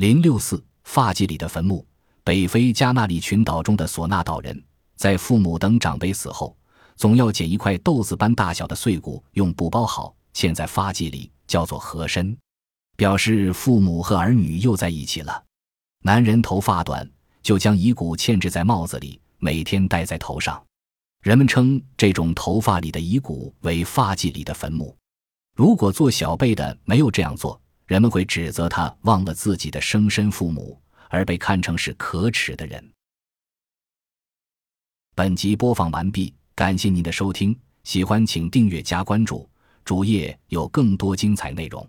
零六四发髻里的坟墓。北非加纳利群岛中的索纳岛人，在父母等长辈死后，总要捡一块豆子般大小的碎骨，用布包好，嵌在发髻里，叫做和珅，表示父母和儿女又在一起了。男人头发短，就将遗骨嵌置在帽子里，每天戴在头上。人们称这种头发里的遗骨为发髻里的坟墓。如果做小辈的没有这样做，人们会指责他忘了自己的生身父母。而被看成是可耻的人。本集播放完毕，感谢您的收听，喜欢请订阅加关注，主页有更多精彩内容。